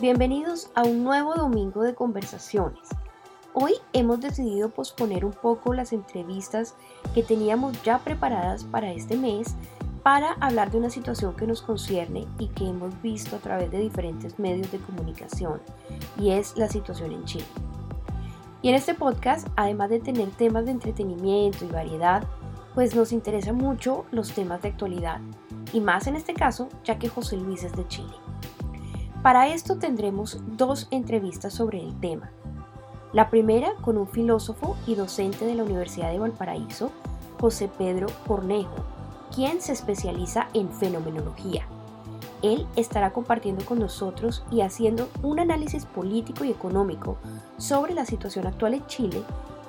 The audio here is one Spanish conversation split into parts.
Bienvenidos a un nuevo domingo de conversaciones. Hoy hemos decidido posponer un poco las entrevistas que teníamos ya preparadas para este mes para hablar de una situación que nos concierne y que hemos visto a través de diferentes medios de comunicación, y es la situación en Chile. Y en este podcast, además de tener temas de entretenimiento y variedad, pues nos interesan mucho los temas de actualidad, y más en este caso, ya que José Luis es de Chile. Para esto tendremos dos entrevistas sobre el tema. La primera con un filósofo y docente de la Universidad de Valparaíso, José Pedro Cornejo, quien se especializa en fenomenología. Él estará compartiendo con nosotros y haciendo un análisis político y económico sobre la situación actual en Chile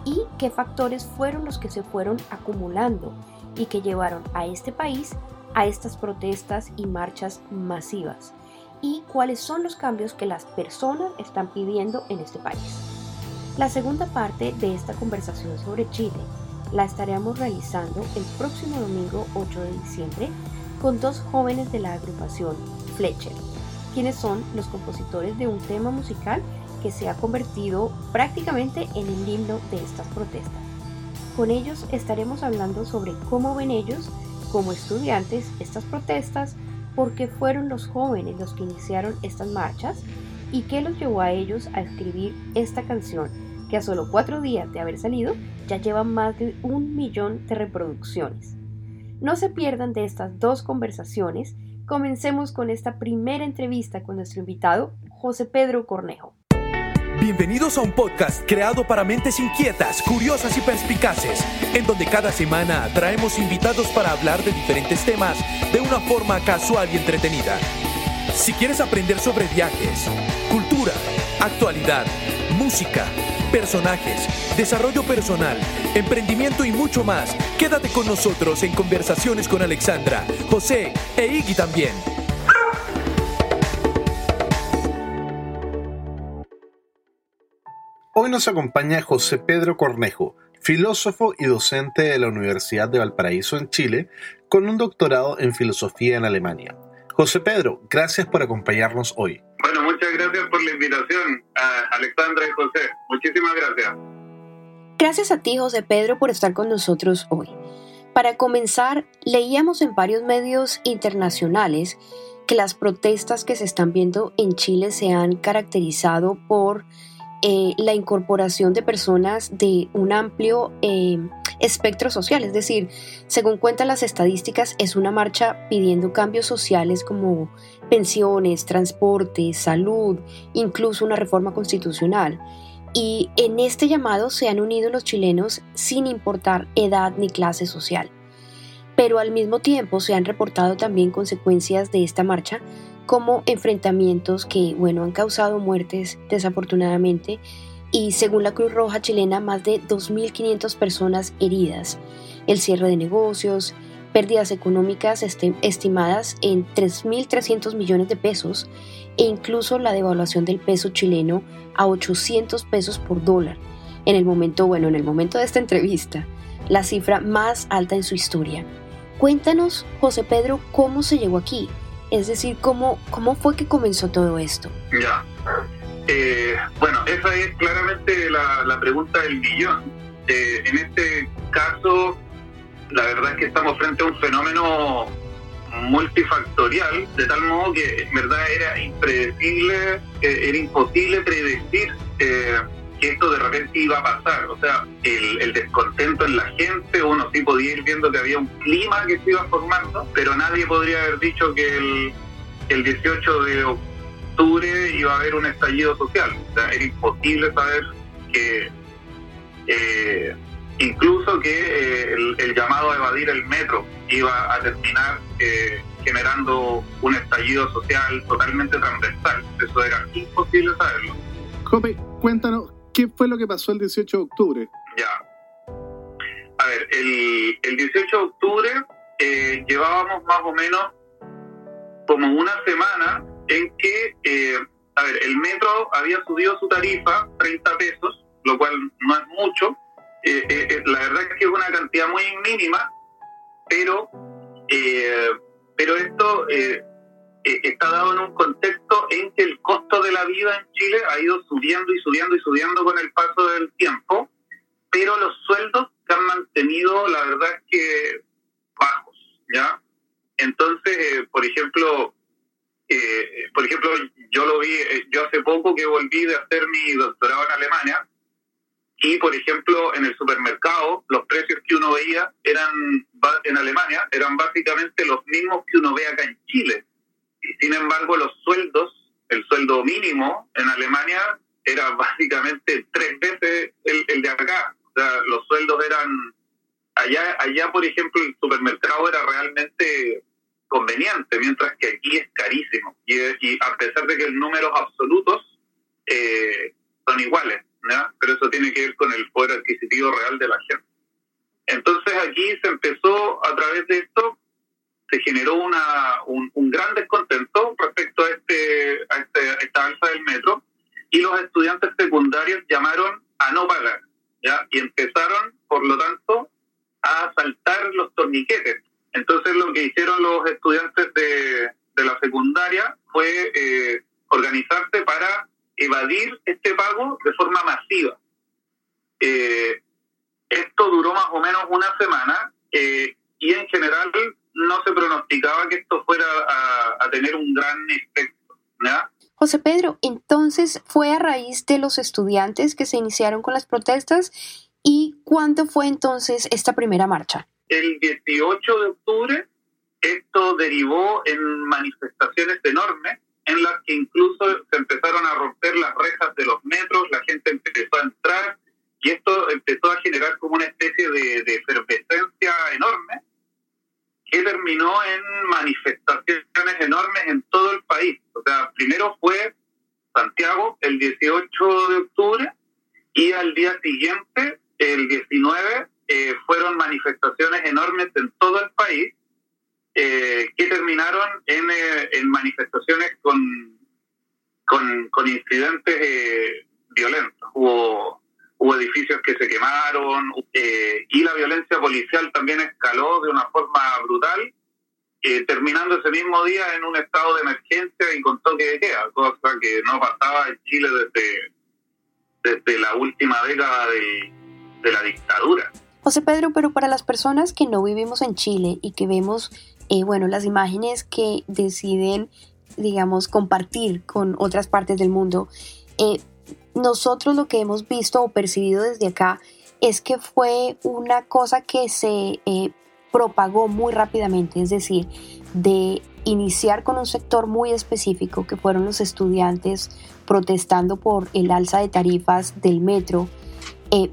y qué factores fueron los que se fueron acumulando y que llevaron a este país a estas protestas y marchas masivas y cuáles son los cambios que las personas están pidiendo en este país. La segunda parte de esta conversación sobre Chile la estaremos realizando el próximo domingo 8 de diciembre con dos jóvenes de la agrupación Fletcher, quienes son los compositores de un tema musical que se ha convertido prácticamente en el himno de estas protestas. Con ellos estaremos hablando sobre cómo ven ellos, como estudiantes, estas protestas, por qué fueron los jóvenes los que iniciaron estas marchas y qué los llevó a ellos a escribir esta canción que a solo cuatro días de haber salido ya lleva más de un millón de reproducciones. No se pierdan de estas dos conversaciones. Comencemos con esta primera entrevista con nuestro invitado, José Pedro Cornejo. Bienvenidos a un podcast creado para mentes inquietas, curiosas y perspicaces, en donde cada semana traemos invitados para hablar de diferentes temas de una forma casual y entretenida. Si quieres aprender sobre viajes, cultura, actualidad, música, personajes, desarrollo personal, emprendimiento y mucho más. Quédate con nosotros en conversaciones con Alexandra, José e Iggy también. Hoy nos acompaña José Pedro Cornejo, filósofo y docente de la Universidad de Valparaíso en Chile, con un doctorado en filosofía en Alemania. José Pedro, gracias por acompañarnos hoy. Bueno, muchas gracias por la invitación, a Alexandra y José. Muchísimas gracias. Gracias a ti, José Pedro, por estar con nosotros hoy. Para comenzar, leíamos en varios medios internacionales que las protestas que se están viendo en Chile se han caracterizado por eh, la incorporación de personas de un amplio eh, espectro social, es decir, según cuentan las estadísticas, es una marcha pidiendo cambios sociales como pensiones, transporte, salud, incluso una reforma constitucional. Y en este llamado se han unido los chilenos sin importar edad ni clase social. Pero al mismo tiempo se han reportado también consecuencias de esta marcha como enfrentamientos que, bueno, han causado muertes desafortunadamente y según la Cruz Roja chilena más de 2.500 personas heridas, el cierre de negocios, pérdidas económicas estimadas en 3.300 millones de pesos e incluso la devaluación del peso chileno a 800 pesos por dólar. En el momento, bueno, en el momento de esta entrevista, la cifra más alta en su historia. Cuéntanos, José Pedro, cómo se llegó aquí, es decir, ¿cómo, cómo fue que comenzó todo esto? Ya. Eh, bueno, esa es claramente la, pregunta del millón. Eh, en este caso, la verdad es que estamos frente a un fenómeno multifactorial, de tal modo que en verdad era impredecible, eh, era imposible predecir que esto de repente iba a pasar. O sea, el, descontento en la gente, uno sí podía ir viendo que había un clima que se iba formando, pero nadie podría haber dicho que el, el 18 de octubre iba a haber un estallido social. O sea, era imposible saber que... Eh, incluso que eh, el, llamado a evadir el metro iba a terminar eh, generando un estallido social totalmente transversal. Eso era imposible saberlo. Jope, cuéntanos, ¿Qué fue lo que pasó el 18 de octubre? Ya. A ver, el, el 18 de octubre eh, llevábamos más o menos como una semana en que, eh, a ver, el metro había subido su tarifa 30 pesos, lo cual no es mucho. Eh, la verdad es que es una cantidad muy mínima, pero, pero esto eh, está dado en un contexto en que el costo de la vida en Chile ha ido subiendo y subiendo y subiendo con el paso del tiempo, pero los sueldos se han mantenido, la verdad que bajos, ¿ya? Entonces, eh, por ejemplo, eh, por ejemplo, yo lo vi, yo hace poco que volví de hacer mi doctorado en Alemania, y por ejemplo, en el supermercado, los precios que uno veía eran en Alemania eran básicamente los mismos que uno ve acá en Chile. Sin embargo, los sueldos, el sueldo mínimo en Alemania era básicamente tres veces el, de acá. O sea, los sueldos eran allá, allá por ejemplo, el supermercado era realmente conveniente, mientras que aquí es carísimo. Y, y a pesar de que los números absolutos eh, son iguales pero eso tiene que ver con el poder adquisitivo real de la gente. Entonces aquí se empezó, a través de esto, se generó una, un, gran descontento respecto a, este, a, este, esta alza del metro y los estudiantes secundarios llamaron a no pagar, ¿ya? Y empezaron, por lo tanto, a saltar los torniquetes. Entonces lo que hicieron los estudiantes de, de la secundaria fue eh, organizarse para evadir este pago de forma masiva. Eh, esto duró más o menos una semana eh, y en general no se pronosticaba que esto fuera a, tener un gran efecto. José Pedro, entonces fue a raíz de los estudiantes que se iniciaron con las protestas y ¿cuándo fue entonces esta primera marcha? El 18 de octubre esto derivó en manifestaciones enormes en las que incluso se empezaron a romper las rejas de los metros, la gente empezó a entrar y esto empezó a generar como una especie de, de efervescencia enorme que terminó en manifestaciones enormes en todo el país. O sea, primero fue Santiago el 18 de octubre y al día siguiente, el 19, eh, fueron manifestaciones enormes en todo el país eh, que terminaron en, eh, en manifestaciones con, con, incidentes eh, violentos. Hubo, hubo edificios que se quemaron y la violencia policial también escaló de una forma brutal, terminando ese mismo día en un estado de emergencia y con toque de queda, cosa que no pasaba en Chile desde, desde la última década de, de la dictadura. José Pedro, pero para las personas que no vivimos en Chile y que vemos eh, bueno, las imágenes que deciden, digamos, compartir con otras partes del mundo, eh, nosotros lo que hemos visto o percibido desde acá es que fue una cosa que se eh, propagó muy rápidamente, es decir, de iniciar con un sector muy específico que fueron los estudiantes protestando por el alza de tarifas del metro.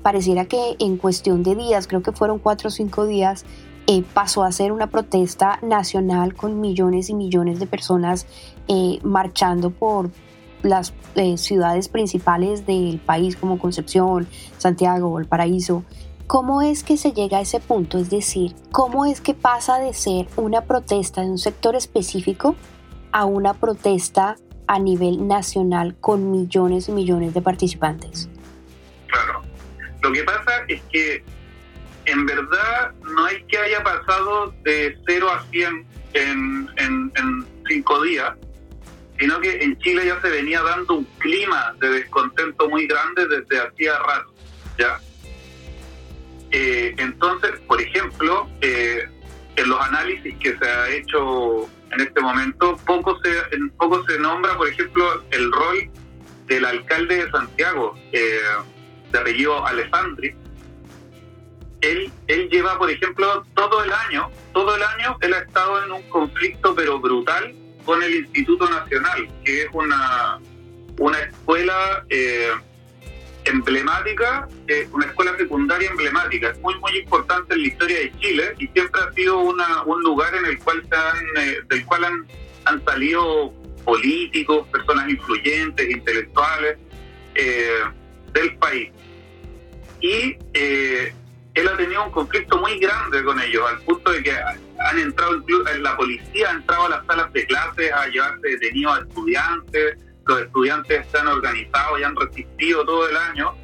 pareciera que en cuestión de días, creo que fueron cuatro o cinco días, eh, pasó a ser una protesta nacional con millones y millones de personas eh, marchando por las eh, ciudades principales del país como Concepción, Santiago o El Paraíso. ¿Cómo es que se llega a ese punto? Es decir, ¿cómo es que pasa de ser una protesta de un sector específico a una protesta a nivel nacional con millones y millones de participantes? Claro. Lo que pasa es que en verdad no es que haya pasado de 0 a 100 en, en, cinco días, sino que en Chile ya se venía dando un clima de descontento muy grande desde hacía rato, ¿ya? Eh, entonces, por ejemplo, eh, en los análisis que se ha hecho en este momento, poco se, en poco se nombra, por ejemplo, el rol del alcalde de Santiago, eh, de apellido Alessandri, él, él lleva, por ejemplo, todo el año, todo el año él ha estado en un conflicto pero brutal con el Instituto Nacional, que es una, una escuela eh, emblemática, eh, una escuela secundaria emblemática, es muy muy importante en la historia de Chile y siempre ha sido una, un lugar en el cual se han, eh, del cual han, han salido políticos, personas influyentes, intelectuales del país. Y él ha tenido un conflicto muy grande con ellos, al punto de que han entrado, la policía ha entrado a las salas de clases a llevarse detenidos a estudiantes, los estudiantes están organizados y han resistido todo el año.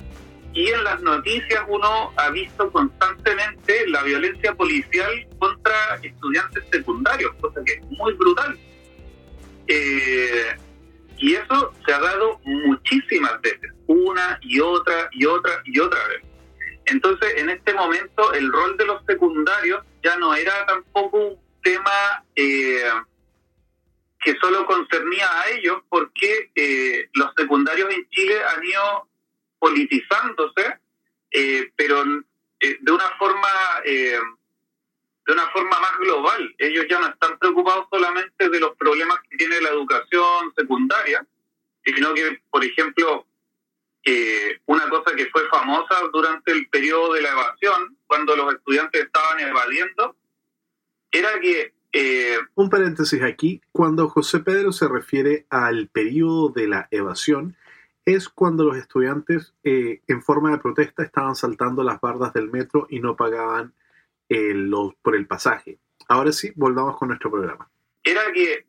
Y en las noticias uno ha visto constantemente la violencia policial contra estudiantes secundarios, cosa que es muy brutal. eh, y eso se ha dado muchísimas veces, una y otra y otra y otra vez. Entonces, en este momento, el rol de los secundarios ya no era tampoco un tema eh, que solo concernía a ellos, porque eh, los secundarios en Chile han ido politizándose, eh, pero de una forma de una forma más global. Ellos ya no están preocupados solamente de los problemas que tiene la educación secundaria, sino que, por ejemplo, eh, una cosa que fue famosa durante el periodo de la evasión, cuando los estudiantes estaban evadiendo, era que... Eh, Un paréntesis aquí, cuando José Pedro se refiere al periodo de la evasión, es cuando los estudiantes eh, en forma de protesta estaban saltando las bardas del metro y no pagaban los, por el pasaje. Ahora sí, volvamos con nuestro programa. Era que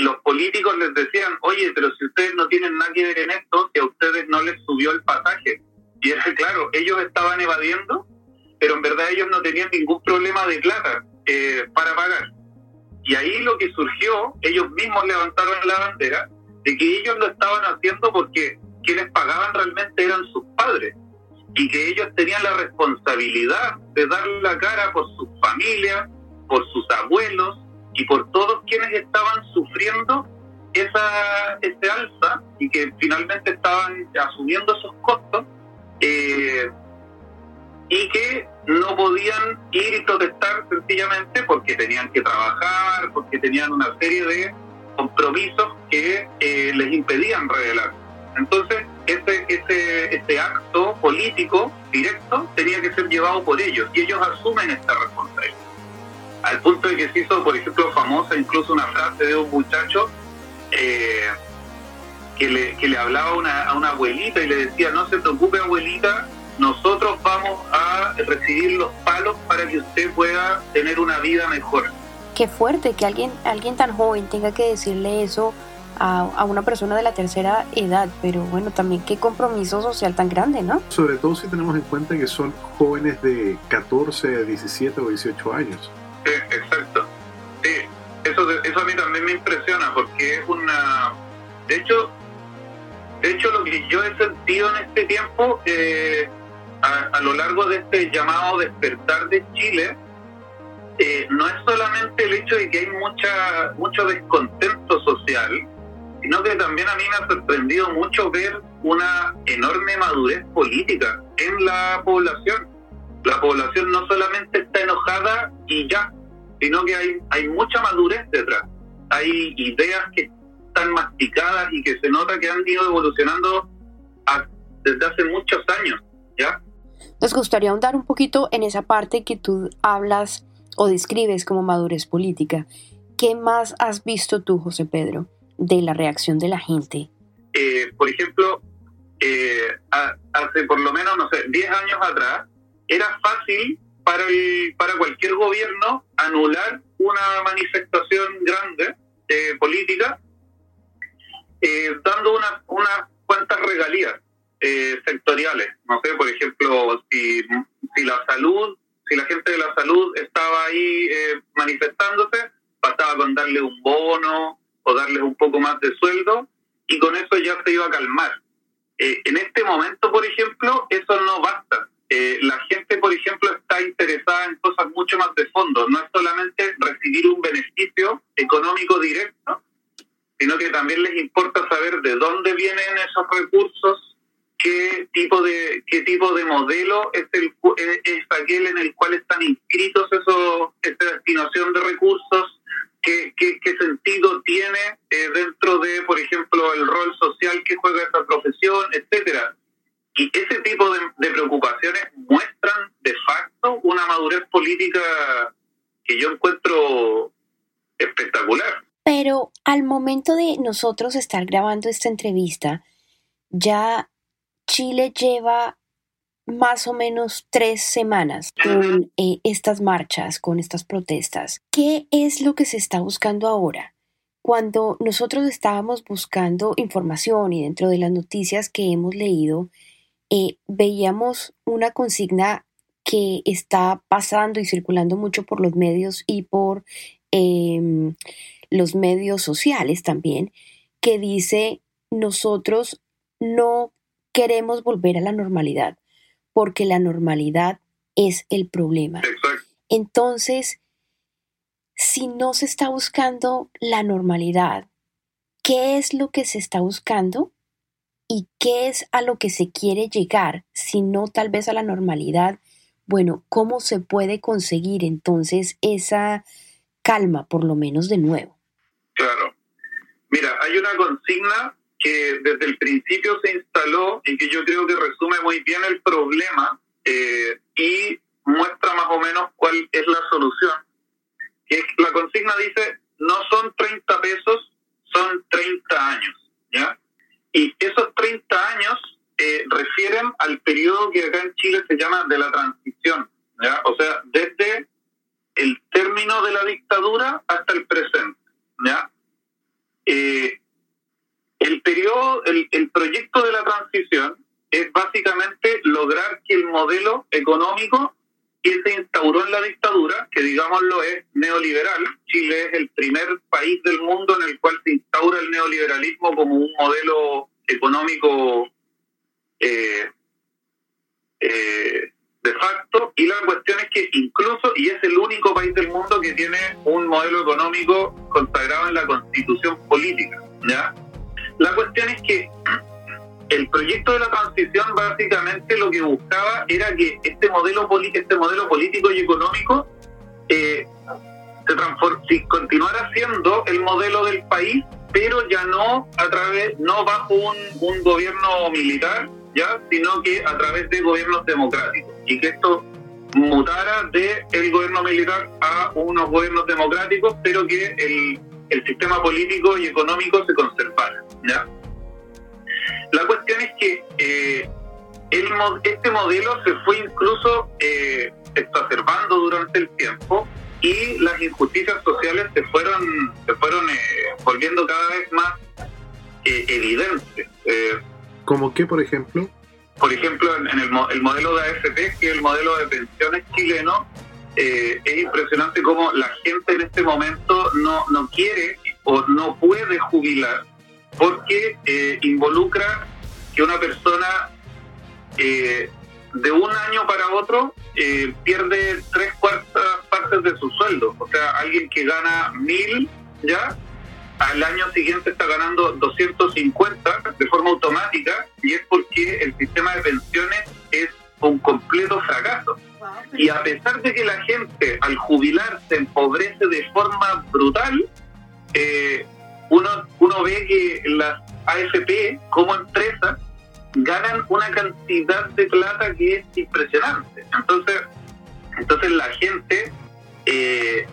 los políticos les decían, oye, pero si ustedes no tienen nada que ver en esto, que a ustedes no les subió el pasaje. Y es que, claro, ellos estaban evadiendo, pero en verdad ellos no tenían ningún problema de plata eh, para pagar. Y ahí lo que surgió, ellos mismos levantaron la bandera de que ellos lo estaban haciendo porque quienes pagaban realmente eran sus padres y que ellos tenían la responsabilidad de dar la cara por sus familias, por sus abuelos, y por todos quienes estaban sufriendo esa ese alza y que finalmente estaban asumiendo esos costos eh, y que no podían ir y protestar sencillamente porque tenían que trabajar, porque tenían una serie de compromisos que eh, les impedían revelar. Entonces, ese, ese, ese acto político directo tenía que ser llevado por ellos y ellos asumen esta responsabilidad al punto de que se hizo, por ejemplo, famosa incluso una frase de un muchacho eh, que, le, que le hablaba una, a una abuelita y le decía, no se preocupe abuelita, nosotros vamos a recibir los palos para que usted pueda tener una vida mejor. Qué fuerte que alguien, alguien tan joven tenga que decirle eso a, a, una persona de la tercera edad, pero bueno, también qué compromiso social tan grande, ¿no? Sobre todo si tenemos en cuenta que son jóvenes de 14, 17 o 18 años. Sí, exacto. Sí, eso, eso a mí también me impresiona porque es una... De hecho, de hecho lo que yo he sentido en este tiempo, eh, a, lo largo de este llamado despertar de Chile, eh, no es solamente el hecho de que hay mucha mucho descontento social, sino que también a mí me ha sorprendido mucho ver una enorme madurez política en la población la población no solamente está enojada y ya, sino que hay, hay mucha madurez detrás. Hay ideas que están masticadas y que se nota que han ido evolucionando desde hace muchos años, ¿ya? Nos gustaría ahondar un poquito en esa parte que tú hablas o describes como madurez política. ¿Qué más has visto tú, José Pedro, de la reacción de la gente? Eh, por ejemplo, eh, hace por lo menos, no sé, 10 años atrás, era fácil para, el, para cualquier gobierno anular una manifestación grande eh, política eh, dando unas una cuantas regalías eh, sectoriales. No sé, por ejemplo, si, si la salud, si la gente de la salud estaba ahí manifestándose, bastaba con darle un bono o darles un poco más de sueldo y con eso ya se iba a calmar. en este momento, por ejemplo, eso no basta. Eh, la gente, por ejemplo, está interesada en cosas mucho más de fondo. No es solamente recibir un beneficio económico directo, sino que también les importa saber de dónde vienen esos recursos, qué tipo de qué tipo de modelo es el es aquel en el cual están inscritos esos esa destinación de recursos, qué, qué, qué sentido tiene eh, dentro de, por ejemplo, el rol social que juega esa profesión, etcétera y ese tipo de, preocupaciones política que yo encuentro espectacular. Pero al momento de nosotros estar grabando esta entrevista, ya Chile lleva más o menos tres semanas con eh, estas marchas, con estas protestas. ¿Qué es lo que se está buscando ahora? Cuando nosotros estábamos buscando información y dentro de las noticias que hemos leído, eh, veíamos una consigna que está pasando y circulando mucho por los medios y por em, los medios sociales también, que dice nosotros no queremos volver a la normalidad porque la normalidad es el problema. Entonces, si no se está buscando la normalidad, ¿qué es lo que se está buscando? ¿Y qué es a lo que se quiere llegar, si no tal vez a la normalidad? Bueno, ¿cómo se puede conseguir entonces esa calma, por lo menos de nuevo? Claro. Mira, hay una consigna que desde el principio se instaló y que yo creo que resume muy bien el problema eh, y muestra más o menos cuál es la solución. Que la consigna dice, no son 30 pesos, son 30 años. ¿ya? Y esos 30 años eh, refieren al periodo que acá en Chile se llama de la transición. ¿ya? O sea, desde el término de la dictadura hasta el presente. ¿ya? Eh, el periodo, el, el proyecto de la transición es básicamente lograr que el modelo económico que se instauró en la dictadura, que digámoslo es neoliberal, Chile es el primer país del mundo en el cual se instaura el neoliberalismo como un modelo económico eh, eh, de facto, y la cuestión es que incluso, y es el único país del mundo que tiene un modelo económico consagrado en la constitución política, ¿ya? La cuestión es que el proyecto de la transición básicamente lo que buscaba era que este modelo, este modelo político y económico eh, se continuara siendo el modelo del país, pero ya no a través, no bajo un, gobierno militar, ya, sino que a través de gobiernos democráticos y que esto mutara de el gobierno militar a unos gobiernos democráticos, pero que el, el sistema político y económico se conservara. ¿ya? La cuestión es que eh, el, este modelo se fue incluso eh, exacerbando durante el tiempo y las injusticias sociales se fueron, se fueron eh, volviendo cada vez más eh, evidentes. ¿Cómo qué, por ejemplo? Por ejemplo, en, el, el, modelo de AFP, que es el modelo de pensiones chileno, es impresionante cómo la gente en este momento no, no quiere o no puede jubilar porque eh, involucra que una persona eh, de un año para otro eh, pierde tres cuartas partes de su sueldo. O sea, alguien que gana mil ya, al año siguiente está ganando 250 de forma automática y es porque el sistema de pensiones es un completo fracaso. Y a pesar de que la gente al jubilarse empobrece de forma brutal, eh, uno, uno ve que las AFP como empresas ganan una cantidad de plata que es impresionante. Entonces, entonces la gente eh,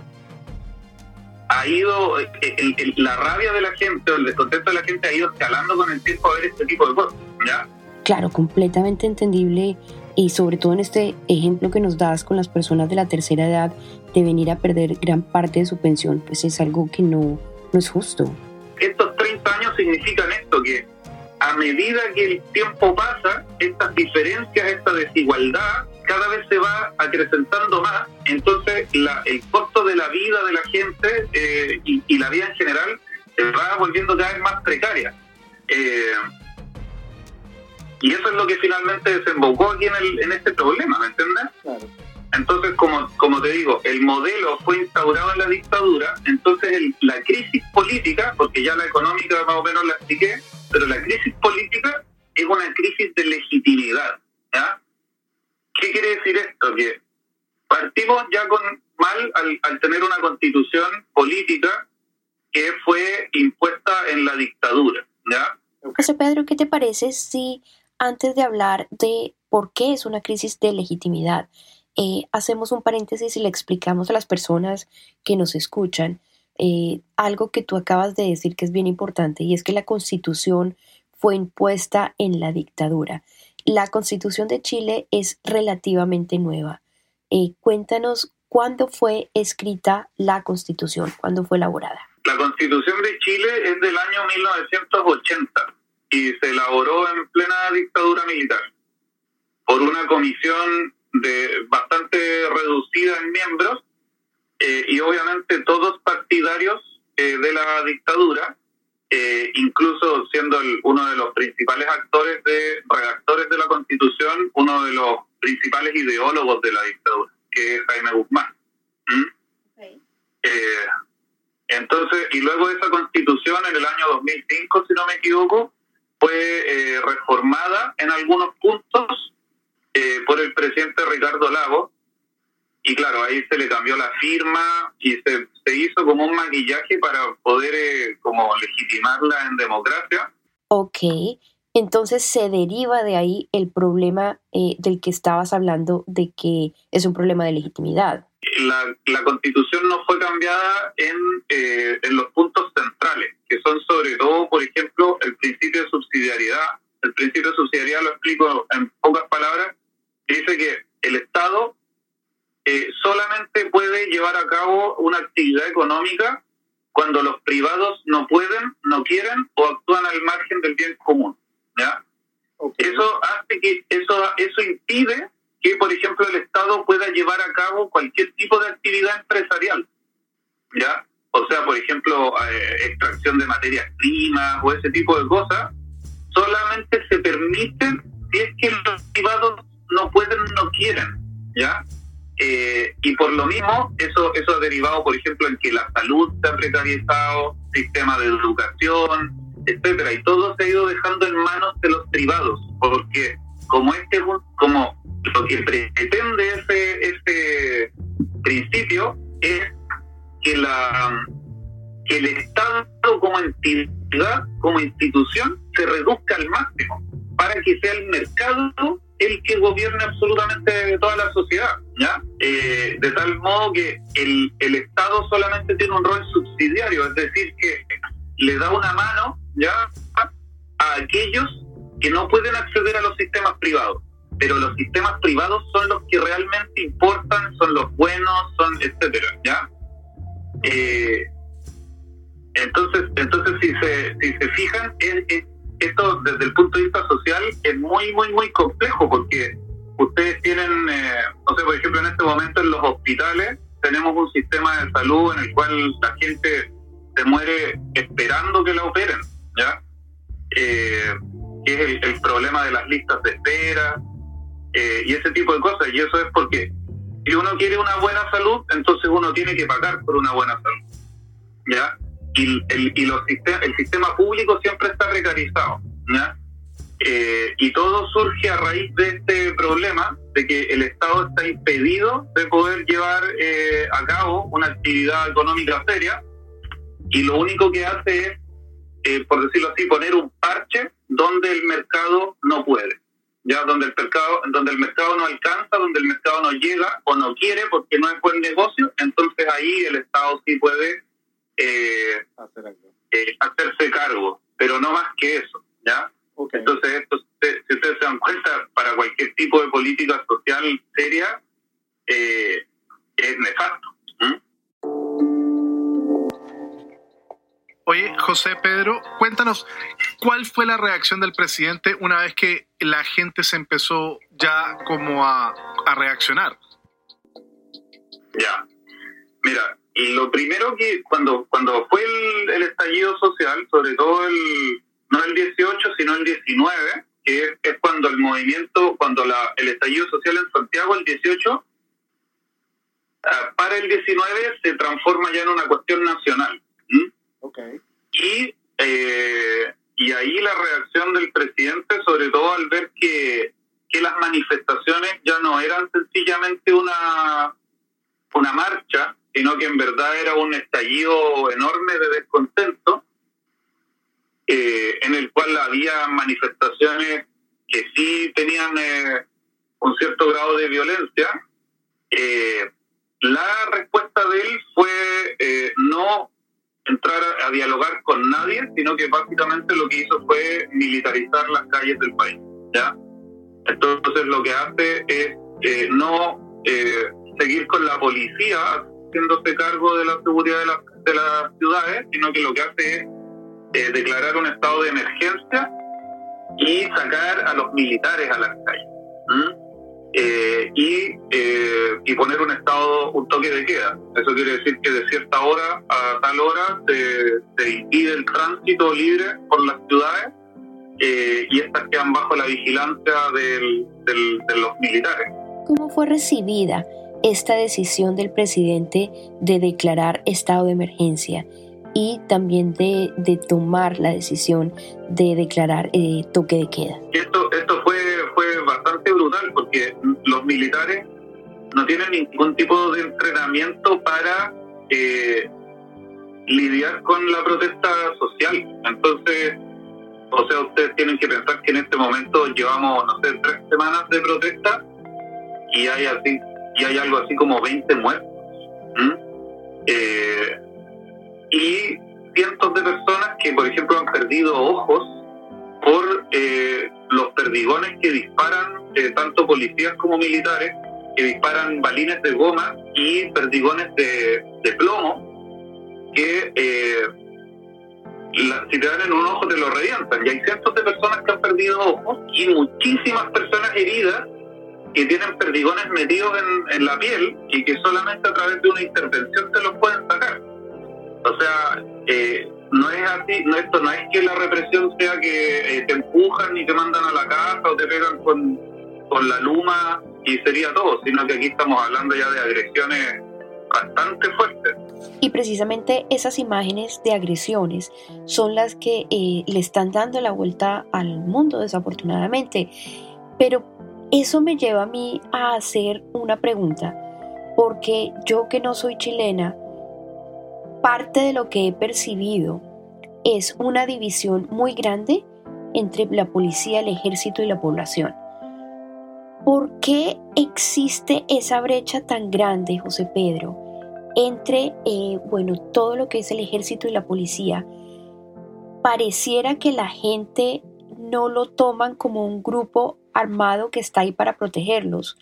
ha ido, eh, la rabia de la gente o el descontento de la gente ha ido escalando con el tiempo a ver este tipo de cosas. ¿ya? Claro, completamente entendible y sobre todo en este ejemplo que nos das con las personas de la tercera edad de venir a perder gran parte de su pensión, pues es algo que no, no es justo estos 30 años significan esto, que a medida que el tiempo pasa, estas diferencias, esta desigualdad, cada vez se va acrecentando más, entonces la, el costo de la vida de la gente eh, y, la vida en general se va volviendo cada vez más precaria. Eh, y eso es lo que finalmente desembocó aquí en, el, en este problema, ¿me entiendes? Claro. Entonces, como, como te digo, el modelo fue instaurado en la dictadura, entonces la crisis política, porque ya la económica más o menos la expliqué, pero la crisis política es una crisis de legitimidad. ¿ya? ¿Qué quiere decir esto? Partimos ya con mal al, tener una constitución política que fue impuesta en la dictadura. José Pedro, ¿qué te parece si antes de hablar de por qué es una crisis de legitimidad, eh, hacemos un paréntesis y le explicamos a las personas que nos escuchan eh, algo que tú acabas de decir que es bien importante y es que la constitución fue impuesta en la dictadura. La constitución de Chile es relativamente nueva. Eh, cuéntanos cuándo fue escrita la constitución, cuándo fue elaborada. La constitución de Chile es del año 1980 y se elaboró en plena dictadura militar por una comisión de bastante reducida en miembros eh, y obviamente todos partidarios eh, de la dictadura, eh, incluso siendo uno de los principales actores de redactores de la Constitución, uno de los principales ideólogos de la dictadura, que es Jaime Guzmán. Eh, entonces, y luego esa Constitución en el año 2005, si no me equivoco, fue reformada en algunos puntos por el presidente Ricardo Lago, y claro, ahí se le cambió la firma y se, se hizo como un maquillaje para poder eh, como legitimarla en democracia. Ok, entonces se deriva de ahí el problema eh, del que estabas hablando de que es un problema de legitimidad. La, la constitución no fue cambiada en, eh, en los puntos centrales, que son sobre todo, por ejemplo, el principio de subsidiariedad. El principio de subsidiariedad lo explico en pocas palabras, dice que el Estado eh, solamente puede llevar a cabo una actividad económica cuando los privados no pueden, no quieren o actúan al margen del bien común. ¿ya? Eso hace que eso eso impide que, por ejemplo, el Estado pueda llevar a cabo cualquier tipo de actividad empresarial. ¿ya? O sea, por ejemplo, eh, extracción de materias primas o ese tipo de cosas, solamente se permiten si es que los privados no pueden, no quieren. ¿ya? Eh, y por lo mismo, eso, eso ha derivado, por ejemplo, en que la salud se ha precarizado, sistema de educación, etcétera, y todo se ha ido dejando en manos de los privados, porque como este como lo que pretende ese, ese principio es que la que el Estado como entidad, como institución, se reduzca al máximo para que sea el mercado el que gobierne absolutamente toda la sociedad, ¿ya? Eh, de tal modo que el, el Estado solamente tiene un rol subsidiario, es decir, que le da una mano, ¿ya? A aquellos que no pueden acceder a los sistemas privados, pero los sistemas privados son los que realmente importan, son los buenos, son etcétera, ¿ya? Eh, entonces, entonces si se, si se fijan, es esto desde el punto de vista social es muy, muy, muy complejo porque ustedes tienen, eh, no sé, por ejemplo, en este momento en los hospitales tenemos un sistema de salud en el cual la gente se muere esperando que la operen, ¿ya? Eh, que es el, problema de las listas de espera eh, y ese tipo de cosas. Y eso es porque si uno quiere una buena salud, entonces uno tiene que pagar por una buena salud, ¿ya? Y, el, y los el sistema público siempre está precarizado. Eh, y todo surge a raíz de este problema de que el Estado está impedido de poder llevar eh, a cabo una actividad económica seria y lo único que hace es, eh, por decirlo así, poner un parche donde el mercado no puede, ya donde el mercado, donde el mercado no alcanza, donde el mercado no llega o no quiere porque no es buen negocio, entonces ahí el Estado sí puede eh, eh, hacerse cargo, pero no más que eso, ¿ya? Entonces, esto, si ustedes se dan cuenta, para cualquier tipo de política social seria, eh, es nefasto. Oye, José Pedro, cuéntanos, ¿cuál fue la reacción del presidente una vez que la gente se empezó ya como a, a reaccionar? Ya, mira, lo primero que cuando cuando fue el, estallido social, sobre todo el no el 18 sino el 19, que es, cuando el movimiento, cuando la, el estallido social en Santiago el 18 ah, para el 19 se transforma ya en una cuestión nacional. Okay. Y eh, y ahí la reacción del presidente, sobre todo al ver que, que las manifestaciones ya no eran sencillamente una, una marcha, sino que en verdad era un estallido enorme de descontento, eh, en el cual había manifestaciones que sí tenían eh, un cierto grado de violencia. Eh, la respuesta de él fue no entrar a, dialogar con nadie, sino que básicamente lo que hizo fue militarizar las calles del país. ¿ya? Entonces lo que hace es no seguir con la policía haciéndose cargo de la seguridad de, las ciudades, sino que lo que hace es eh, declarar un estado de emergencia y sacar a los militares a las calles. eh, y, eh, y poner un estado, un toque de queda. Eso quiere decir que de cierta hora a tal hora se, se impide el tránsito libre por las ciudades eh, y estas quedan bajo la vigilancia del, del, de los militares. ¿Cómo fue recibida esta decisión del presidente de declarar estado de emergencia y también de, de tomar la decisión de declarar eh, toque de queda? Esto, esto fue, fue bastante brutal porque los militares no tienen ningún tipo de entrenamiento para eh, lidiar con la protesta social. Entonces, o sea, ustedes tienen que pensar que en este momento llevamos, no sé, tres semanas de protesta y hay así y hay algo así como 20 muertos. Eh, y cientos de personas que, por ejemplo, han perdido ojos por eh, los perdigones que disparan eh, tanto policías como militares, que disparan balines de goma y perdigones de, de plomo, que si te dan en un ojo te lo revientan. Y hay cientos de personas que han perdido ojos y muchísimas personas heridas que tienen perdigones metidos en, la piel y que solamente a través de una intervención se los pueden sacar. O sea, eh, no es así, no, esto no es que la represión sea que eh, te empujan y te mandan a la casa o te pegan con, con la luma y sería todo, sino que aquí estamos hablando ya de agresiones bastante fuertes. Y precisamente esas imágenes de agresiones son las que eh, le están dando la vuelta al mundo, desafortunadamente. Pero eso me lleva a mí a hacer una pregunta, porque yo que no soy chilena, parte de lo que he percibido es una división muy grande entre la policía, el ejército y la población. ¿Por qué existe esa brecha tan grande, José Pedro, entre, eh, bueno, todo lo que es el ejército y la policía? Pareciera que la gente no lo toman como un grupo armado que está ahí para protegerlos,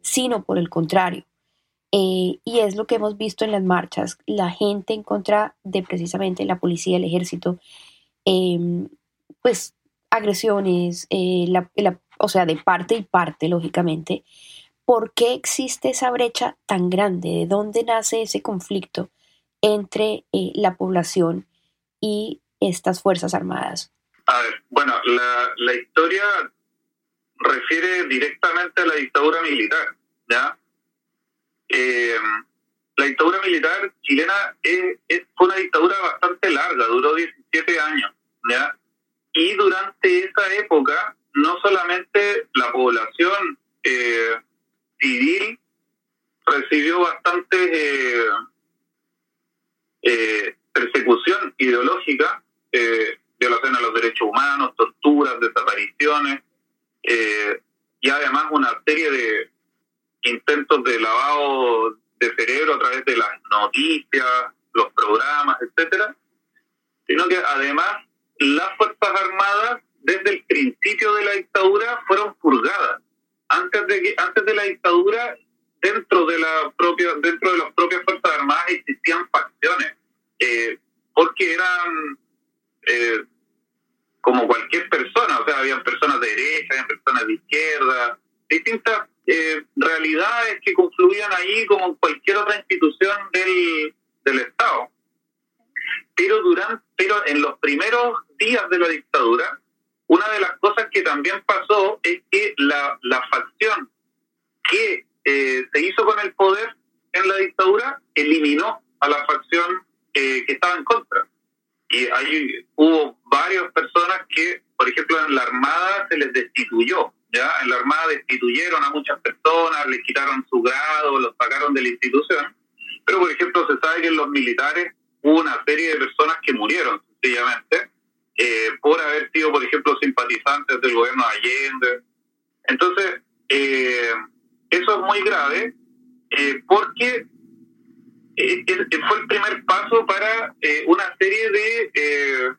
sino por el contrario. Eh, y es lo que hemos visto en las marchas, la gente en contra de precisamente la policía, el ejército, em, pues agresiones, eh, o sea, de parte y parte, lógicamente. ¿Por qué existe esa brecha tan grande? ¿De dónde nace ese conflicto entre eh, la población y estas Fuerzas Armadas? A ver, bueno, la, la historia refiere directamente a la dictadura militar. Eh, la dictadura militar chilena es, fue una dictadura bastante larga, duró 17 años, ¿ya? Y durante esa época, no solamente la población eh, civil recibió bastante eh, persecución ideológica, violación a los derechos humanos, torturas, desapariciones, eh, y además una serie de intentos de lavado de cerebro a través de las noticias, los programas, etcétera, sino que además las Fuerzas Armadas desde el principio de la dictadura fueron purgadas. Antes de que, antes de la dictadura, dentro de la propia, dentro de las propias Fuerzas Armadas existían facciones, eh, porque eran eh, como cualquier persona, o sea, habían personas de derecha, habían personas de izquierda, distintas eh, realidades que confluían ahí como en cualquier otra institución del, del Estado. Pero, durante, pero en los primeros días de la dictadura, una de las cosas que también pasó es que la, la facción que eh, se hizo con el poder en la dictadura eliminó a la facción eh, que estaba en contra. Y ahí hubo varias personas que, por ejemplo, en la Armada se les destituyó. ¿ya? En la Armada destituyeron a muchas personas, les quitaron su grado, los sacaron de la institución. Pero, por ejemplo, se sabe que en los militares hubo una serie de personas que murieron, sencillamente, eh, por haber sido, por ejemplo, simpatizantes del gobierno de Allende. Entonces, eh, eso es muy grave eh, porque eh, fue el primer paso para eh, una serie de, eh,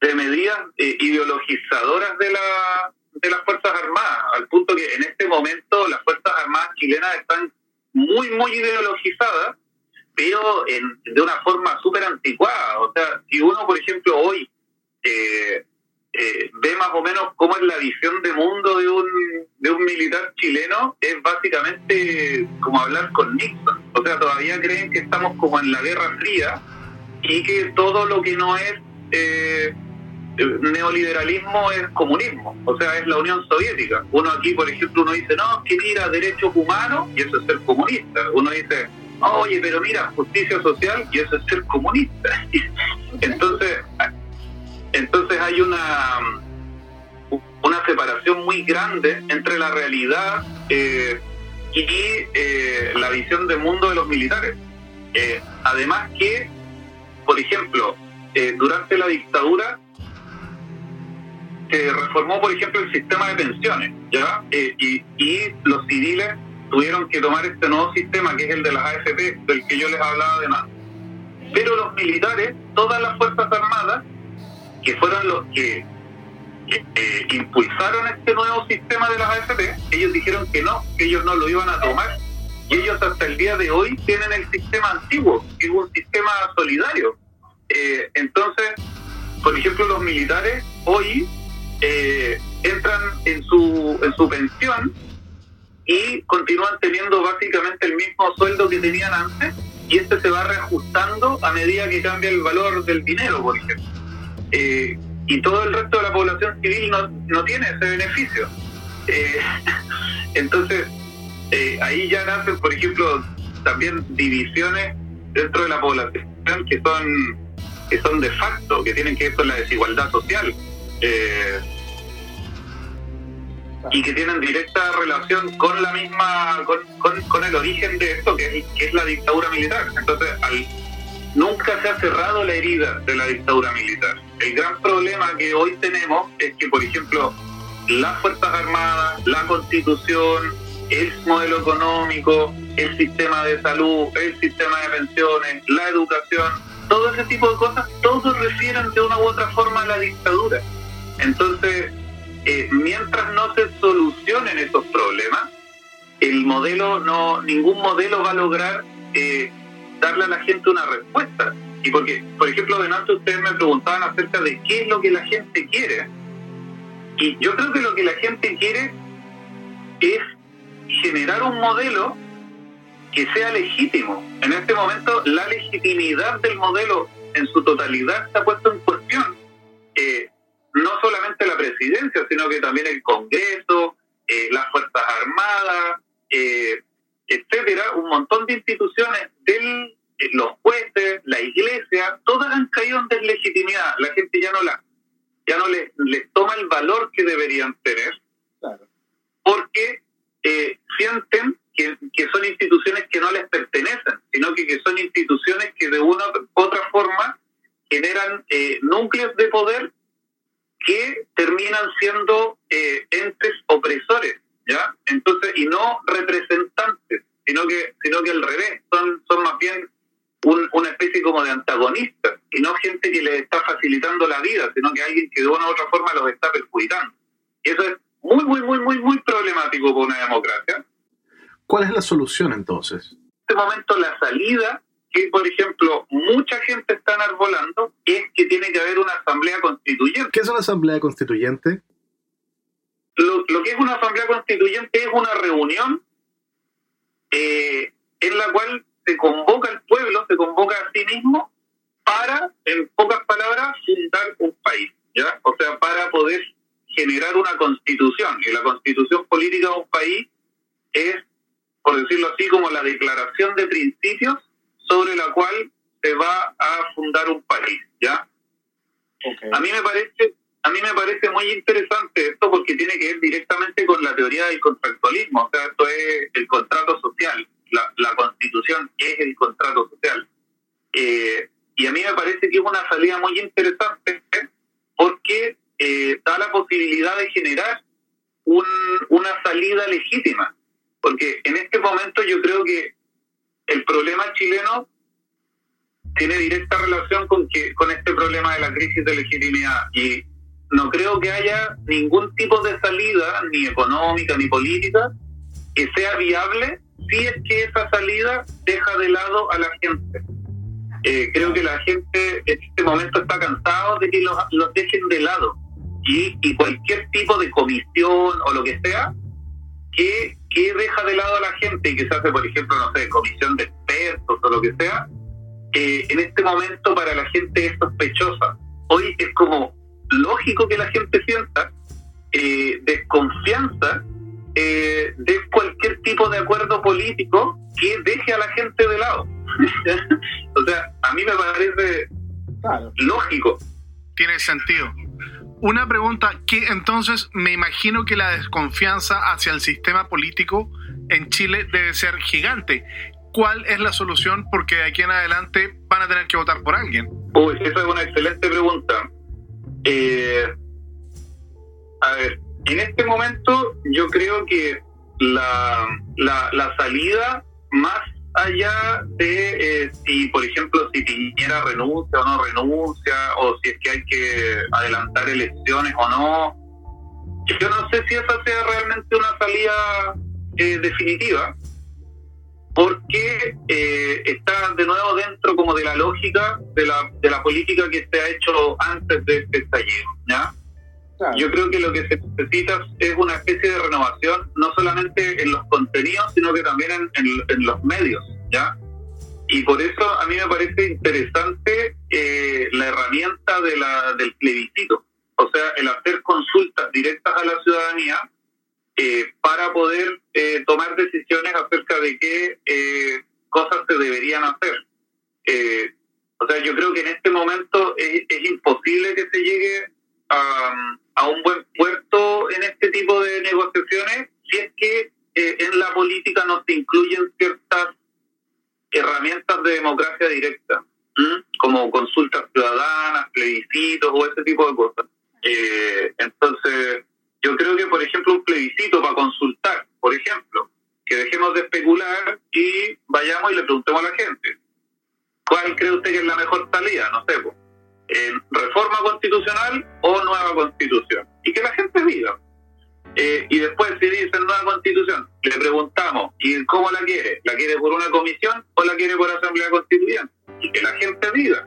de, medidas ideologizadoras de, la, de las Fuerzas Armadas, al punto que en este momento las Fuerzas Armadas chilenas están muy, muy ideologizadas, pero de una forma súper anticuada. O sea, si uno, por ejemplo, hoy eh, ve más o menos cómo es la visión de mundo de un, de un militar chileno, es básicamente como hablar con Nixon. O sea, todavía creen que estamos como en la Guerra Fría y que todo lo que no es eh, neoliberalismo es comunismo, o sea, es la Unión Soviética. Uno aquí, por ejemplo, uno dice, no, que mira, derechos humanos, y eso es ser comunista. Uno dice, oye, pero mira, justicia social, y eso es ser comunista. entonces, entonces hay una, una separación muy grande entre la realidad eh, y eh, la visión del mundo de los militares. Eh, además que, por ejemplo, durante la dictadura se reformó, por ejemplo, el sistema de pensiones, ¿ya? y, y los civiles tuvieron que tomar este nuevo sistema, que es el de las AFP, del que yo les hablaba de más. Pero los militares, todas las Fuerzas Armadas, que fueron los que, impulsaron este nuevo sistema de las AFP, ellos dijeron que no, que ellos no lo iban a tomar. Y ellos hasta el día de hoy tienen el sistema antiguo, que es un sistema solidario. Eh, entonces, por ejemplo, los militares hoy eh, entran en su, en su pensión y continúan teniendo básicamente el mismo sueldo que tenían antes y este se va reajustando a medida que cambia el valor del dinero, por ejemplo. Eh, y todo el resto de la población civil no, no tiene ese beneficio. Eh, entonces, eh, ahí ya nacen, por ejemplo, también divisiones dentro de la población que son que son de facto, que tienen que ver con la desigualdad social. Eh, y que tienen directa relación con la misma, con, el origen de esto, que es, que es, la dictadura militar. Entonces, nunca se ha cerrado la herida de la dictadura militar. El gran problema que hoy tenemos es que, por ejemplo, las Fuerzas Armadas, la Constitución, el modelo económico, el sistema de salud, el sistema de pensiones, la educación, todo ese tipo de cosas, todos refieren de una u otra forma a la dictadura. Entonces, eh, mientras no se solucionen esos problemas, el modelo no, ningún modelo va a lograr eh, darle a la gente una respuesta. Y porque, por ejemplo, delante ustedes me preguntaban acerca de qué es lo que la gente quiere. Y yo creo que lo que la gente quiere es generar un modelo que sea legítimo. En este momento la legitimidad del modelo en su totalidad está puesto en cuestión. Eh, no solamente la presidencia, sino que también el Congreso, eh, las Fuerzas Armadas, eh, etcétera, un montón de instituciones, del, los jueces, la iglesia, todas han caído en deslegitimidad. La gente ya no la, ya no les, toma el valor que deberían tener, porque sienten que, que, son instituciones que no les pertenecen, sino que, que son instituciones que de una u otra forma generan núcleos de poder que terminan siendo eh, entes opresores, ¿ya? Entonces, y no representantes, sino que, sino que al revés, son, son más bien una especie como de antagonistas, y no gente que les está facilitando la vida, sino que alguien que de una u otra forma los está perjudicando. Y eso es muy, muy, muy, muy, muy problemático para una democracia. ¿Cuál es la solución entonces? En este momento la salida que, por ejemplo, mucha gente está enarbolando es que tiene que haber una asamblea constituyente. ¿Qué es una asamblea constituyente? Lo, que es una asamblea constituyente es una reunión eh, en la cual se convoca al pueblo, se convoca a sí mismo para, en pocas palabras, fundar un país, ¿ya? O sea, para poder generar una constitución. Y la constitución política de un país es, por decirlo así, como la declaración de principios sobre la cual se va a fundar un país, ¿ya? A mí me parece a mí me parece muy interesante esto porque tiene que ver directamente con la teoría del contractualismo, o sea, esto es el contrato social, la, constitución es el contrato social. Eh, y a mí me parece que es una salida muy interesante porque eh, da la posibilidad de generar un, una salida legítima, porque en este momento yo creo que el problema chileno tiene directa relación con que con este problema de la crisis de legitimidad y no creo que haya ningún tipo de salida ni económica ni política que sea viable si es que esa salida deja de lado a la gente. Eh, creo que la gente en este momento está cansado de que los, los dejen de lado y, y cualquier tipo de comisión o lo que sea que, que deja de lado a la gente y que se hace, por ejemplo, no sé, comisión de expertos o lo que sea, eh, en este momento para la gente es sospechosa. Hoy es como lógico que la gente sienta eh, desconfianza eh, de cualquier tipo de acuerdo político que deje a la gente de lado. o sea, a mí me parece lógico. Tiene sentido. Una pregunta que entonces me imagino que la desconfianza hacia el sistema político en Chile debe ser gigante. ¿Cuál es la solución? Porque de aquí en adelante van a tener que votar por alguien. Uy, esa es una excelente pregunta. Eh, a ver, en este momento yo creo que la, la, la salida más allá de eh, si, por ejemplo, si Piñera renuncia o no renuncia, o si es que hay que adelantar elecciones o no. Yo no sé si esa sea realmente una salida eh, definitiva, porque eh, está de nuevo dentro como de la lógica de la, de la política que se ha hecho antes de este estallido, ¿ya? Yo creo que lo que se necesita es una especie de renovación, no solamente en los contenidos, sino que también en, los medios, ¿ya? Y por eso a mí me parece interesante eh, la herramienta de la, del plebiscito, o sea, el hacer consultas directas a la ciudadanía eh, para poder eh, tomar decisiones acerca de qué cosas se deberían hacer. o sea, yo creo que en este momento es, es imposible que se llegue a a un buen puerto en este tipo de negociaciones si es que eh, en la política no se incluyen ciertas herramientas de democracia directa, como consultas ciudadanas, plebiscitos o ese tipo de cosas. Eh, entonces, yo creo que, por ejemplo, un plebiscito para consultar, por ejemplo, que dejemos de especular y vayamos y le preguntemos a la gente, ¿cuál cree usted que es la mejor salida? No sé, pues reforma constitucional o nueva constitución. Y que la gente diga. Eh, y después si dicen nueva constitución, le preguntamos, ¿y cómo la quiere? ¿La quiere por una comisión o la quiere por asamblea constituyente? Y que la gente diga.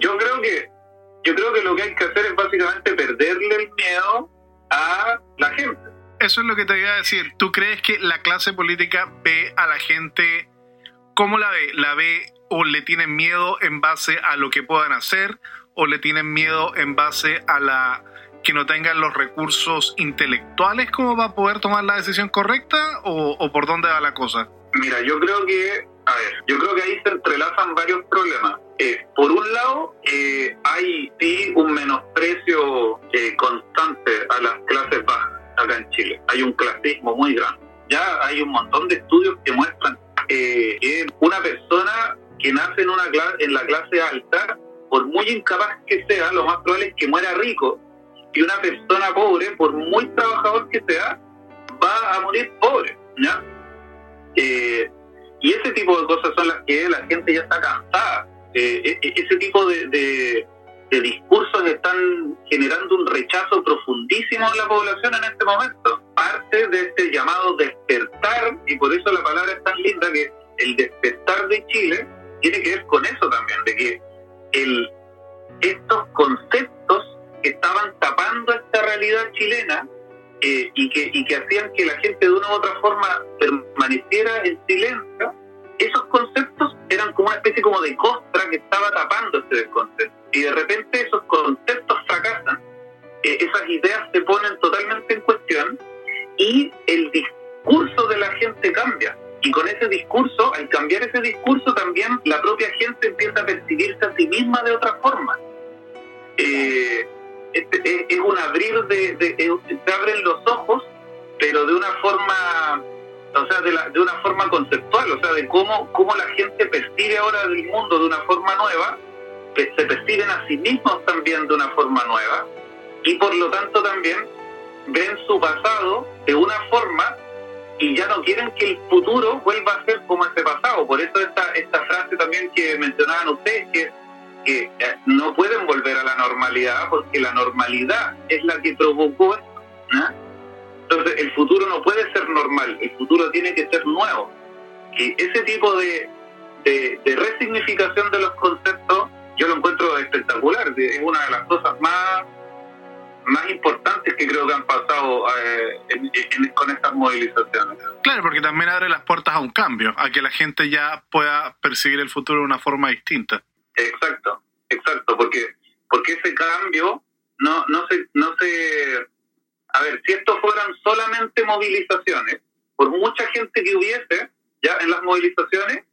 Yo creo que yo creo que lo que hay que hacer es básicamente perderle el miedo a la gente. Eso es lo que te iba a decir. ¿Tú crees que la clase política ve a la gente cómo la ve? ¿La ve o le tienen miedo en base a lo que puedan hacer o le tienen miedo en base a la que no tengan los recursos intelectuales como va a poder tomar la decisión correcta o, por dónde va la cosa? Mira, yo creo que, a ver, yo creo que ahí se entrelazan varios problemas. Eh, por un lado, eh, hay un menosprecio eh, constante a las clases bajas acá en Chile. Hay un clasismo muy grande. Ya hay un montón de estudios que muestran que una persona que nace en, una en la clase alta, por muy incapaz que sea, lo más probable es que muera rico. Y una persona pobre, por muy trabajador que sea, va a morir pobre. ¿ya? Eh, y ese tipo de cosas son las que la gente ya está cansada. Eh, e, e, ese tipo de, de, discursos están generando un rechazo profundísimo en la población en este momento. Parte de este llamado despertar, y por eso la palabra es tan linda que el despertar de Chile tiene que ver con eso también, de que el, estos conceptos estaban tapando esta realidad chilena eh, y, que, y que hacían que la gente de una u otra forma permaneciera en silencio, esos conceptos eran como una especie como de costra que estaba tapando ese desconcepto. Y de repente esos conceptos fracasan, eh, esas ideas se ponen totalmente en cuestión y el discurso de la gente cambia. Y con ese discurso, al cambiar ese discurso, también la propia gente empieza a percibirse a sí misma de otra forma. Eh, es, un abrir de, de, se abren los ojos, pero de una forma, o sea, de, de una forma conceptual, o sea, de cómo, cómo la gente percibe ahora el mundo de una forma nueva, que se perciben a sí mismos también de una forma nueva, y por lo tanto también ven su pasado de una forma y ya no quieren que el futuro vuelva a ser como ese pasado. Por eso esta, esta frase también que mencionaban ustedes, que, que eh, no pueden volver a la normalidad porque la normalidad es la que provocó esto. Entonces el futuro no puede ser normal, el futuro tiene que ser nuevo. Y ese tipo de, de, de resignificación de los conceptos yo lo encuentro espectacular, es una de las cosas más más importantes que creo que han pasado eh, con estas movilizaciones. Claro, porque también abre las puertas a un cambio, a que la gente ya pueda percibir el futuro de una forma distinta. Exacto, exacto, porque porque ese cambio no no se no se a ver, si esto fueran solamente movilizaciones, por mucha gente que hubiese ya en las movilizaciones,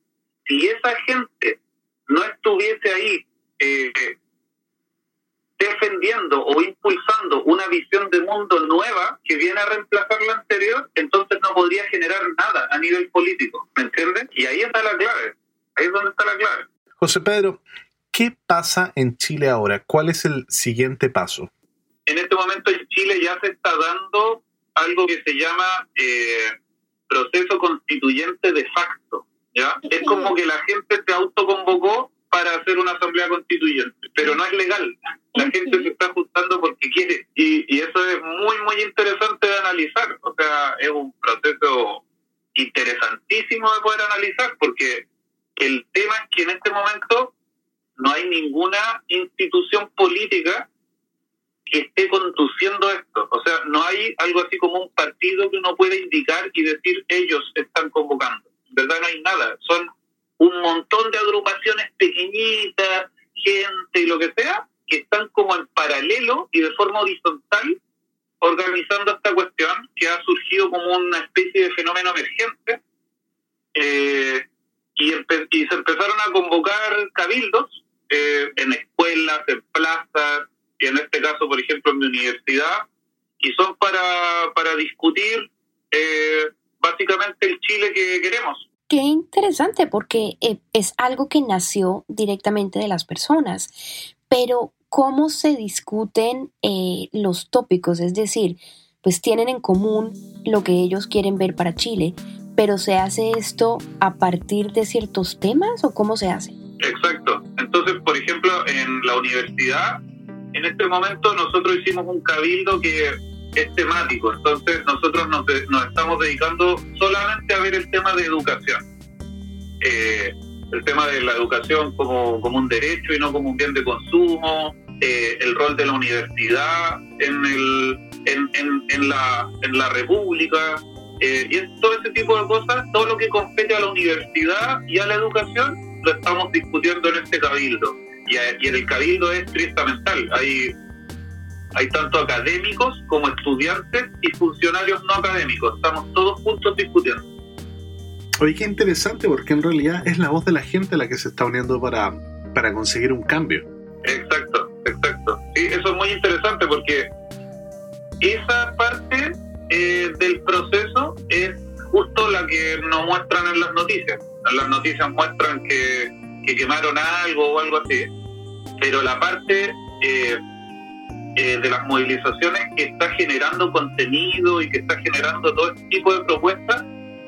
si esa gente no estuviese ahí eh, defendiendo o impulsando una visión de mundo nueva que viene a reemplazar la anterior, entonces no podría generar nada a nivel político, ¿me entiendes? Y ahí está la clave, ahí es donde está la clave. José Pedro, ¿qué pasa en Chile ahora? ¿Cuál es el siguiente paso? En este momento en Chile ya se está dando algo que se llama eh, proceso constituyente de facto. ¿ya? Es como que la gente se autoconvocó para hacer una asamblea constituyente, pero no es legal. La gente se está ajustando porque quiere. Y, y eso es muy, muy interesante de analizar. O sea, es un proceso interesantísimo de poder analizar porque el tema es que en este momento no hay ninguna institución política que esté conduciendo esto. O sea, no hay algo así como un partido que uno pueda indicar y decir ellos están convocando. Verdad no hay nada. Son un montón de agrupaciones pequeñitas, gente y lo que sea, que están como en paralelo y de forma horizontal organizando esta cuestión que ha surgido como una especie de fenómeno emergente eh, y, y, se empezaron a convocar cabildos eh, en escuelas, en plazas, y en este caso, por ejemplo, en mi universidad, y son para, para discutir eh, básicamente el Chile que queremos. Qué interesante porque eh, es algo que nació directamente de las personas, pero ¿cómo se discuten eh, los tópicos? Es decir, pues tienen en común lo que ellos quieren ver para Chile, pero ¿se hace esto a partir de ciertos temas o cómo se hace? Exacto. Entonces, por ejemplo, en la universidad, en este momento nosotros hicimos un cabildo que es temático. Entonces nosotros nos, nos estamos dedicando solamente a ver el tema de educación. Eh, el tema de la educación como, como un derecho y no como un bien de consumo, eh, el rol de la universidad en, el, en, en, la, en la república, eh, y todo ese tipo de cosas, todo lo que compete a la universidad y a la educación, lo estamos discutiendo en este cabildo. Y, y en el cabildo es tristamental. Hay hay tanto académicos como estudiantes y funcionarios no académicos. Estamos todos juntos discutiendo. Oye, qué interesante, porque en realidad es la voz de la gente la que se está uniendo para, para conseguir un cambio. Exacto, exacto. Sí, eso es muy interesante porque esa parte eh, del proceso es justo la que nos muestran en las noticias. En las noticias muestran que, que quemaron algo o algo así, pero la parte eh, eh, de las movilizaciones que está generando contenido y que está generando todo este tipo de propuestas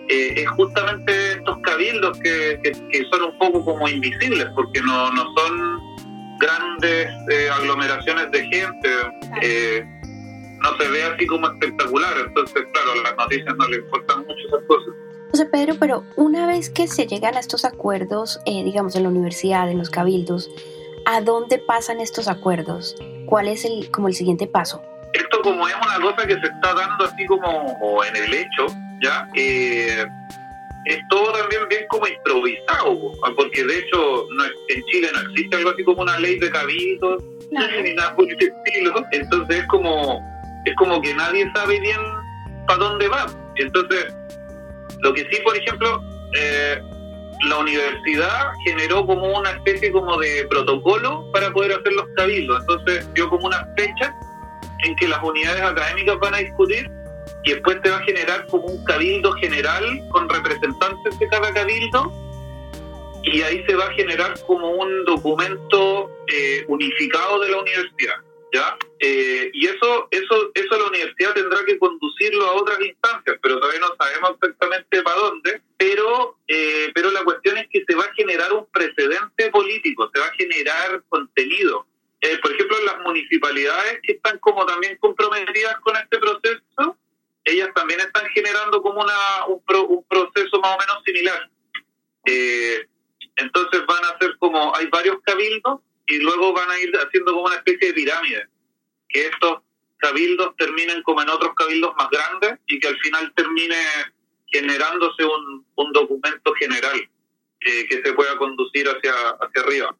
eh, es justamente estos cabildos que, que, son un poco como invisibles porque no, no son grandes eh, aglomeraciones de gente no se ve así como espectacular. Entonces claro las noticias no le importan mucho esas cosas. José Pedro, pero una vez que se llegan a estos acuerdos, digamos, en la universidad, en los cabildos, ¿a dónde pasan estos acuerdos? ¿Cuál es el, como el siguiente paso? Esto como es una cosa que se está dando así como en el hecho, ¿ya? Eh, es todo también bien como improvisado, porque de hecho no, en Chile no existe algo así como una ley de cabildos, ni nada por el estilo, entonces es como, es como que nadie sabe bien para dónde va. Entonces, lo que sí, por ejemplo, eh, la universidad generó como una especie como de protocolo para poder hacer los cabildos. Entonces dio como una fecha en que las unidades académicas van a discutir y después te va a generar como un cabildo general con representantes de cada cabildo y ahí se va a generar como un documento eh, unificado de la universidad. ¿Ya? Eh, y eso, eso, eso la universidad tendrá que conducirlo a otras instancias, pero todavía no sabemos exactamente para dónde. Pero, eh, pero la cuestión es que se va a generar un precedente político, se va a generar contenido. Eh, por ejemplo, las municipalidades que están como también comprometidas con este proceso, ellas también están generando como una, un, un proceso más o menos similar. entonces van a ser como, hay varios cabildos y luego van a ir haciendo como una especie de pirámide, que estos cabildos terminen como en otros cabildos más grandes y que al final termine generándose un, un documento general eh, que se pueda conducir hacia, hacia arriba.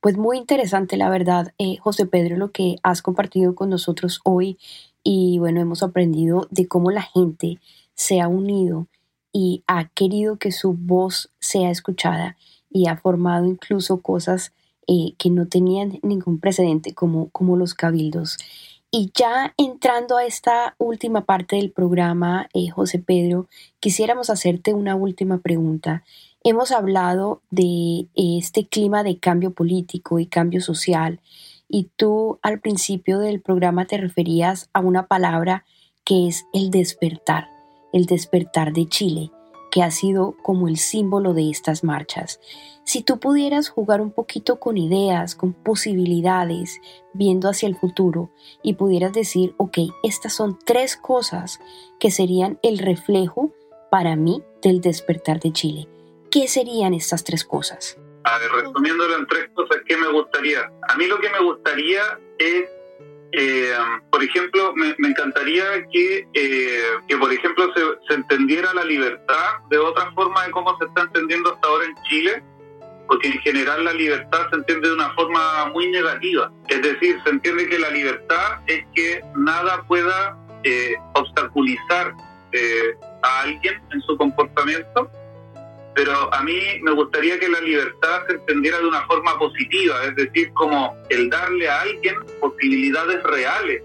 Pues muy interesante, la verdad, eh, José Pedro, lo que has compartido con nosotros hoy y bueno, hemos aprendido de cómo la gente se ha unido y ha querido que su voz sea escuchada y ha formado incluso cosas eh, que no tenían ningún precedente como, como los cabildos. Y ya entrando a esta última parte del programa, eh, José Pedro, quisiéramos hacerte una última pregunta. Hemos hablado de este clima de cambio político y cambio social y tú al principio del programa te referías a una palabra que es el despertar, el despertar de Chile que ha sido como el símbolo de estas marchas. Si tú pudieras jugar un poquito con ideas, con posibilidades, viendo hacia el futuro, y pudieras decir, ok, estas son tres cosas que serían el reflejo para mí del despertar de Chile. ¿Qué serían estas tres cosas? A ver, resumiéndolo en tres cosas, ¿qué me gustaría? A mí lo que me gustaría es eh, por ejemplo, me, encantaría que, eh, que, por ejemplo, se, se, entendiera la libertad de otra forma de cómo se está entendiendo hasta ahora en Chile, porque en general la libertad se entiende de una forma muy negativa. Es decir, se entiende que la libertad es que nada pueda eh, obstaculizar a alguien en su comportamiento pero a mí me gustaría que la libertad se entendiera de una forma positiva, es decir, como el darle a alguien posibilidades reales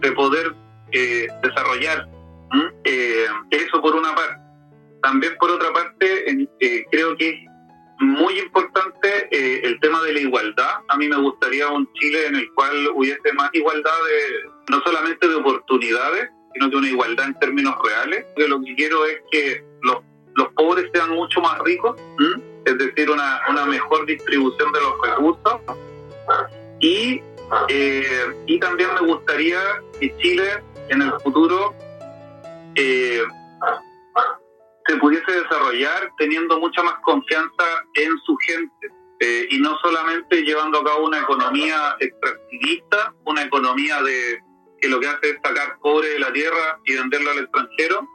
de poder eh, desarrollar. Eh, eso por una parte. También por otra parte, eh, creo que es muy importante el tema de la igualdad. A mí me gustaría un Chile en el cual hubiese más igualdad, de, no solamente de oportunidades, sino de una igualdad en términos reales. Que lo que quiero es que los los pobres sean mucho más ricos, es decir, una, una, mejor distribución de los recursos. Y, eh, y también me gustaría que Chile en el futuro eh, se pudiese desarrollar teniendo mucha más confianza en su gente eh, y no solamente llevando a cabo una economía extractivista, una economía de que lo que hace es sacar cobre de la tierra y venderlo al extranjero,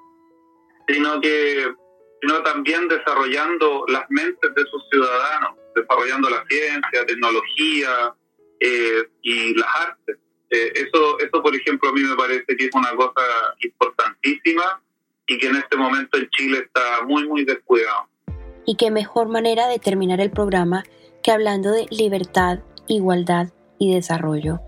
sino que sino también desarrollando las mentes de sus ciudadanos, desarrollando la ciencia, tecnología eh, y las artes. Eh, eso, eso, por ejemplo, a mí me parece que es una cosa importantísima y que en este momento en Chile está muy, muy descuidado. Y qué mejor manera de terminar el programa que hablando de libertad, igualdad y desarrollo.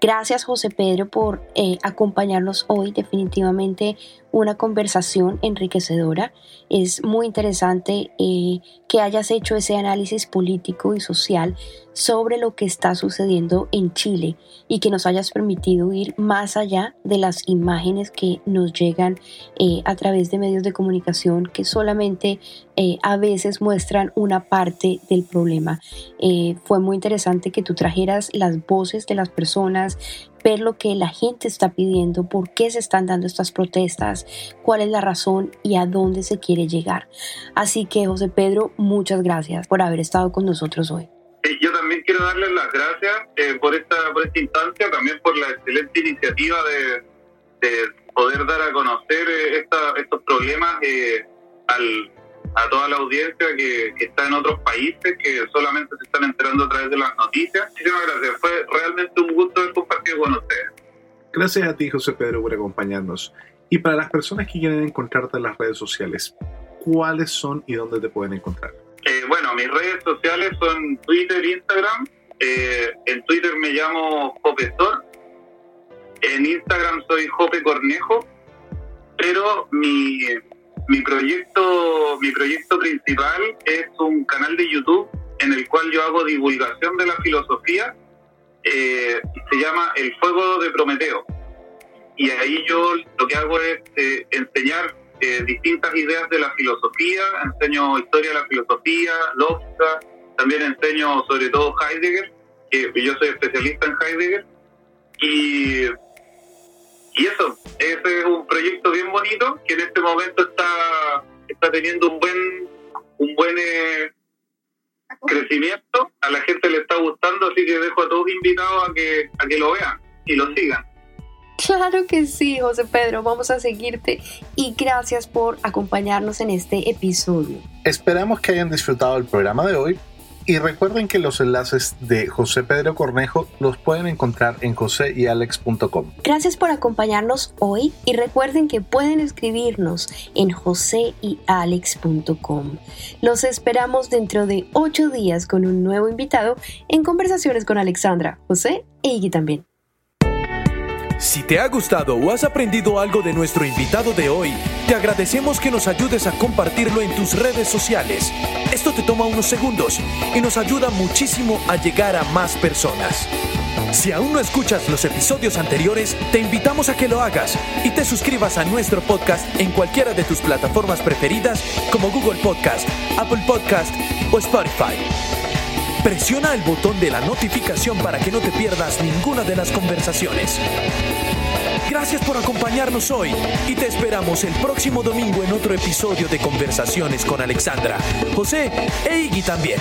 Gracias José Pedro por eh, acompañarnos hoy. Definitivamente una conversación enriquecedora. Es muy interesante eh, que hayas hecho ese análisis político y social sobre lo que está sucediendo en Chile y que nos hayas permitido ir más allá de las imágenes que nos llegan eh, a través de medios de comunicación que solamente eh, a veces muestran una parte del problema. fue muy interesante que tú trajeras las voces de las personas, ver lo que la gente está pidiendo, por qué se están dando estas protestas, cuál es la razón y a dónde se quiere llegar. Así que José Pedro, muchas gracias por haber estado con nosotros hoy. Yo también quiero darles las gracias eh, por, esta, por esta instancia, también por la excelente iniciativa de, poder dar a conocer eh, estos problemas eh, al, a toda la audiencia que, está en otros países, que solamente se están enterando a través de las noticias. Muchísimas gracias. Fue realmente un gusto haber compartido con ustedes. Gracias a ti, José Pedro, por acompañarnos. Y para las personas que quieren encontrarte en las redes sociales, ¿cuáles son y dónde te pueden encontrar? Eh, bueno, mis redes sociales son Twitter e Instagram. Eh, en Twitter me llamo Jopestor. En Instagram soy Jope Cornejo. Pero mi, mi proyecto, mi proyecto principal es un canal de YouTube en el cual yo hago divulgación de la filosofía. Eh, se llama El Fuego de Prometeo. Y ahí yo lo que hago es eh, enseñar eh, distintas ideas de la filosofía, enseño historia de la filosofía, lógica, también enseño sobre todo Heidegger, que yo soy especialista en Heidegger. Y y eso, ese es un proyecto bien bonito que en este momento está, está teniendo un buen, un buen eh, crecimiento. A la gente le está gustando, así que dejo a todos invitados a que, a que lo vean. y lo sigan. Claro que sí, José Pedro, vamos a seguirte y gracias por acompañarnos en este episodio. Esperamos que hayan disfrutado el programa de hoy y recuerden que los enlaces de José Pedro Cornejo los pueden encontrar en joseyalex.com. Gracias por acompañarnos hoy y recuerden que pueden escribirnos en joseyalex.com. Los esperamos dentro de ocho días con un nuevo invitado en Conversaciones con Alexandra, José e Iggy también. Si te ha gustado o has aprendido algo de nuestro invitado de hoy, te agradecemos que nos ayudes a compartirlo en tus redes sociales. Esto te toma unos segundos y nos ayuda muchísimo a llegar a más personas. Si aún no escuchas los episodios anteriores, te invitamos a que lo hagas y te suscribas a nuestro podcast en cualquiera de tus plataformas preferidas como Google Podcast, Apple Podcast o Spotify presiona el botón de la notificación para que no te pierdas ninguna de las conversaciones. Gracias por acompañarnos hoy y te esperamos el próximo domingo en otro episodio de Conversaciones con Alexandra, José e Iggy también.